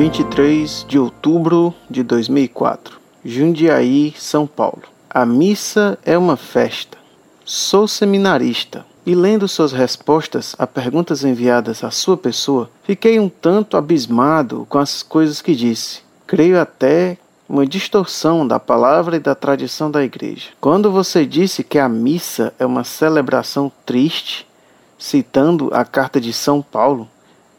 23 de outubro de 2004, Jundiaí, São Paulo. A missa é uma festa. Sou seminarista e lendo suas respostas a perguntas enviadas à sua pessoa, fiquei um tanto abismado com as coisas que disse. Creio até uma distorção da palavra e da tradição da igreja. Quando você disse que a missa é uma celebração triste, citando a carta de São Paulo,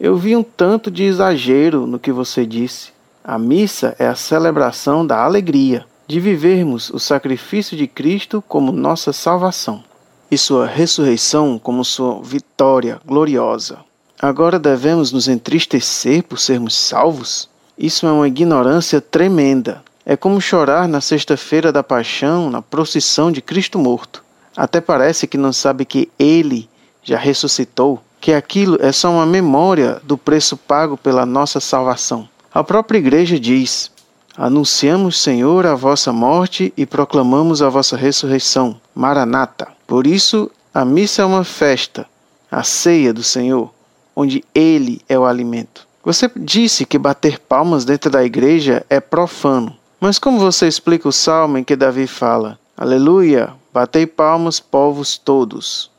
eu vi um tanto de exagero no que você disse. A missa é a celebração da alegria de vivermos o sacrifício de Cristo como nossa salvação e sua ressurreição como sua vitória gloriosa. Agora devemos nos entristecer por sermos salvos? Isso é uma ignorância tremenda. É como chorar na sexta-feira da paixão, na procissão de Cristo morto. Até parece que não sabe que ele já ressuscitou que aquilo é só uma memória do preço pago pela nossa salvação. A própria igreja diz: Anunciamos, Senhor, a vossa morte e proclamamos a vossa ressurreição. Maranata. Por isso, a missa é uma festa, a ceia do Senhor, onde Ele é o alimento. Você disse que bater palmas dentro da igreja é profano. Mas como você explica o salmo em que Davi fala: Aleluia, batei palmas, povos todos?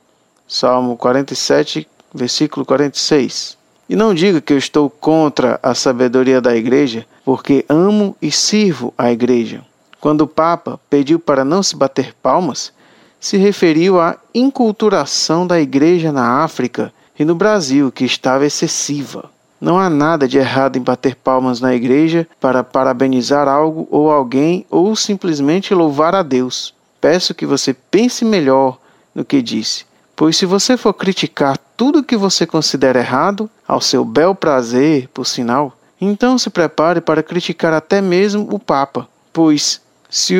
Salmo 47, versículo 46. E não diga que eu estou contra a sabedoria da igreja, porque amo e sirvo a igreja. Quando o Papa pediu para não se bater palmas, se referiu à inculturação da igreja na África e no Brasil, que estava excessiva. Não há nada de errado em bater palmas na igreja para parabenizar algo ou alguém ou simplesmente louvar a Deus. Peço que você pense melhor no que disse Pois se você for criticar tudo que você considera errado, ao seu bel prazer, por sinal, então se prepare para criticar até mesmo o Papa, pois se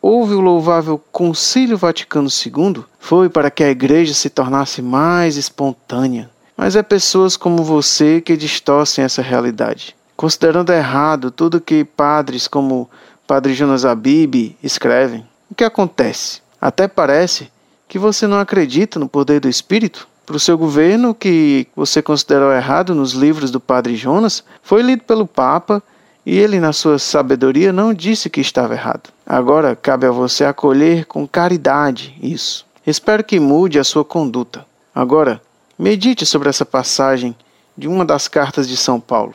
houve o louvável Concílio Vaticano II, foi para que a igreja se tornasse mais espontânea. Mas é pessoas como você que distorcem essa realidade, considerando errado tudo que padres como Padre Jonas Abib escrevem. O que acontece? Até parece que você não acredita no poder do Espírito? Para o seu governo, que você considerou errado nos livros do Padre Jonas, foi lido pelo Papa e ele, na sua sabedoria, não disse que estava errado. Agora cabe a você acolher com caridade isso. Espero que mude a sua conduta. Agora, medite sobre essa passagem de uma das cartas de São Paulo.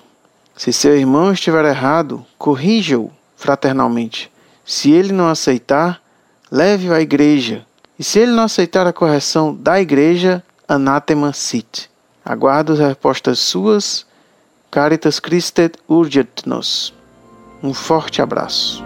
Se seu irmão estiver errado, corrija-o fraternalmente. Se ele não aceitar, leve-o à igreja e se ele não aceitar a correção da igreja, anátema sit. Aguardo as respostas suas. Caritas Christet urget nos. Um forte abraço.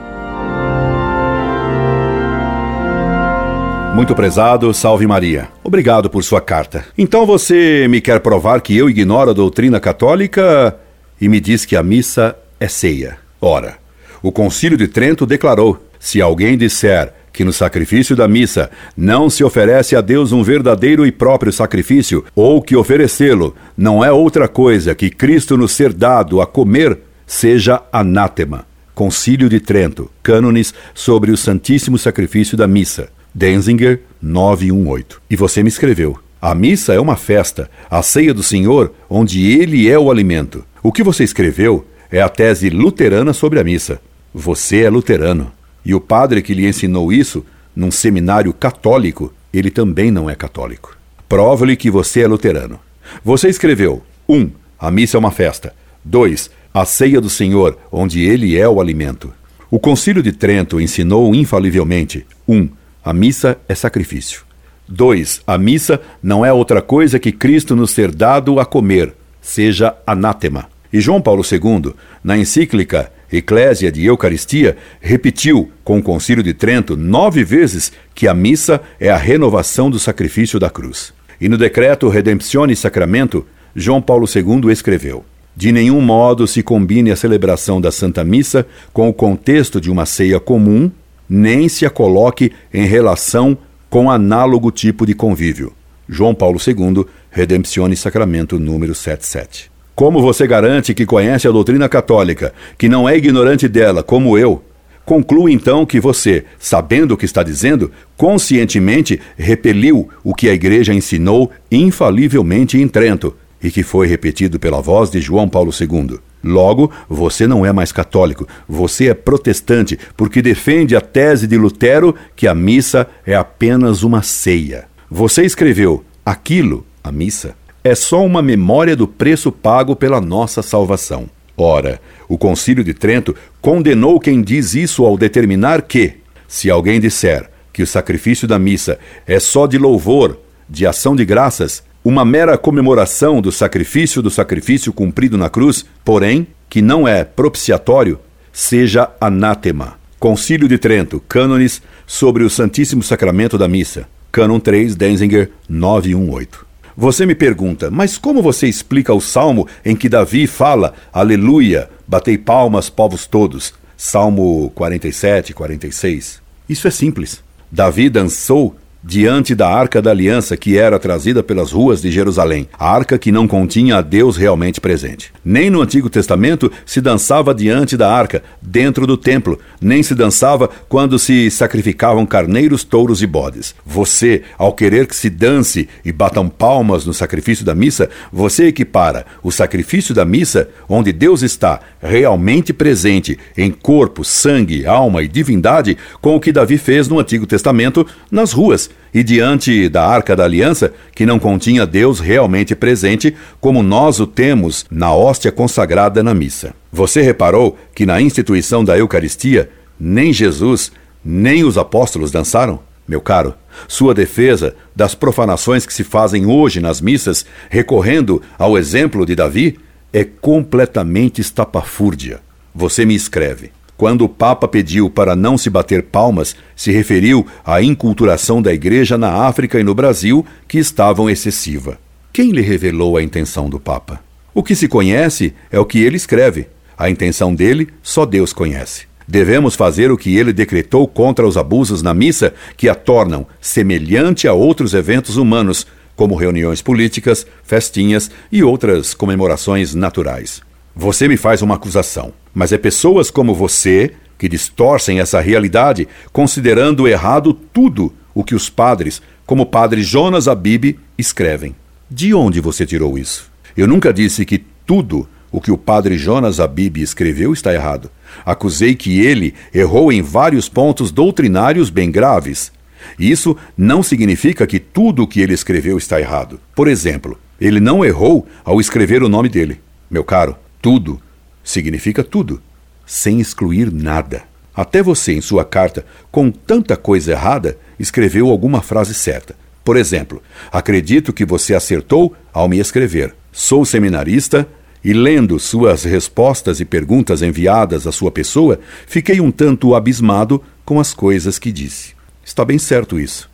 Muito prezado, salve Maria. Obrigado por sua carta. Então você me quer provar que eu ignoro a doutrina católica e me diz que a missa é ceia. Ora, o Concílio de Trento declarou: se alguém disser que no sacrifício da missa não se oferece a Deus um verdadeiro e próprio sacrifício, ou que oferecê-lo não é outra coisa que Cristo nos ser dado a comer, seja anátema. Concílio de Trento, cânones sobre o Santíssimo Sacrifício da Missa. Denzinger 918. E você me escreveu: A missa é uma festa, a ceia do Senhor, onde ele é o alimento. O que você escreveu é a tese luterana sobre a missa. Você é luterano. E o padre que lhe ensinou isso, num seminário católico, ele também não é católico. Prova-lhe que você é luterano. Você escreveu: 1. Um, a missa é uma festa. 2. A ceia do Senhor, onde ele é o alimento. O Concílio de Trento ensinou infalivelmente: 1. Um, a missa é sacrifício. 2. A missa não é outra coisa que Cristo nos ter dado a comer, seja anátema. E João Paulo II, na encíclica Eclésia de Eucaristia, repetiu com o Concílio de Trento nove vezes que a missa é a renovação do sacrifício da cruz. E no decreto Redemptione Sacramento, João Paulo II escreveu: De nenhum modo se combine a celebração da Santa Missa com o contexto de uma ceia comum, nem se a coloque em relação com análogo tipo de convívio. João Paulo II, Redemptione Sacramento número 77. Como você garante que conhece a doutrina católica, que não é ignorante dela, como eu? Conclui então que você, sabendo o que está dizendo, conscientemente repeliu o que a Igreja ensinou infalivelmente em Trento e que foi repetido pela voz de João Paulo II. Logo, você não é mais católico, você é protestante, porque defende a tese de Lutero que a missa é apenas uma ceia. Você escreveu aquilo, a missa, é só uma memória do preço pago pela nossa salvação. Ora, o Concílio de Trento condenou quem diz isso ao determinar que, se alguém disser que o sacrifício da missa é só de louvor, de ação de graças, uma mera comemoração do sacrifício do sacrifício cumprido na cruz, porém, que não é propiciatório, seja anátema. Concílio de Trento, cânones sobre o Santíssimo Sacramento da Missa. Cânon 3, Denzinger 918. Você me pergunta, mas como você explica o salmo em que Davi fala, Aleluia, batei palmas, povos todos? Salmo 47, 46. Isso é simples. Davi dançou diante da arca da aliança que era trazida pelas ruas de Jerusalém, a arca que não continha a Deus realmente presente. Nem no Antigo Testamento se dançava diante da arca, dentro do templo, nem se dançava quando se sacrificavam carneiros, touros e bodes. Você, ao querer que se dance e batam palmas no sacrifício da missa, você equipara o sacrifício da missa, onde Deus está realmente presente em corpo, sangue, alma e divindade, com o que Davi fez no Antigo Testamento nas ruas e diante da arca da aliança, que não continha Deus realmente presente, como nós o temos na hóstia consagrada na missa. Você reparou que na instituição da Eucaristia, nem Jesus, nem os apóstolos dançaram? Meu caro, sua defesa das profanações que se fazem hoje nas missas, recorrendo ao exemplo de Davi, é completamente estapafúrdia. Você me escreve. Quando o Papa pediu para não se bater palmas, se referiu à inculturação da Igreja na África e no Brasil, que estavam excessiva. Quem lhe revelou a intenção do Papa? O que se conhece é o que ele escreve. A intenção dele só Deus conhece. Devemos fazer o que ele decretou contra os abusos na missa, que a tornam semelhante a outros eventos humanos, como reuniões políticas, festinhas e outras comemorações naturais. Você me faz uma acusação, mas é pessoas como você que distorcem essa realidade, considerando errado tudo o que os padres, como o padre Jonas Abib, escrevem. De onde você tirou isso? Eu nunca disse que tudo o que o padre Jonas Abib escreveu está errado. Acusei que ele errou em vários pontos doutrinários bem graves. Isso não significa que tudo o que ele escreveu está errado. Por exemplo, ele não errou ao escrever o nome dele. Meu caro, tudo significa tudo, sem excluir nada. Até você, em sua carta, com tanta coisa errada, escreveu alguma frase certa. Por exemplo, acredito que você acertou ao me escrever. Sou seminarista e, lendo suas respostas e perguntas enviadas à sua pessoa, fiquei um tanto abismado com as coisas que disse. Está bem certo isso.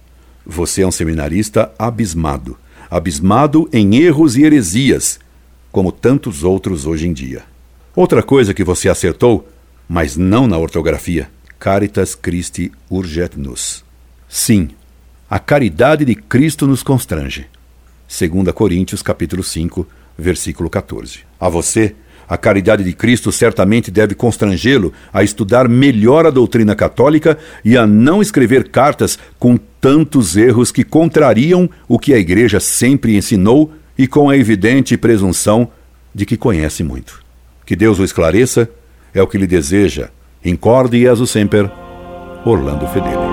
Você é um seminarista abismado abismado em erros e heresias como tantos outros hoje em dia. Outra coisa que você acertou, mas não na ortografia, Caritas Christi urget nos. Sim, a caridade de Cristo nos constrange. 2 Coríntios capítulo 5, versículo 14. A você, a caridade de Cristo certamente deve constrangê-lo a estudar melhor a doutrina católica e a não escrever cartas com tantos erros que contrariam o que a Igreja sempre ensinou e com a evidente presunção de que conhece muito. Que Deus o esclareça, é o que lhe deseja. Incorde e aso sempre, Orlando Fedeli.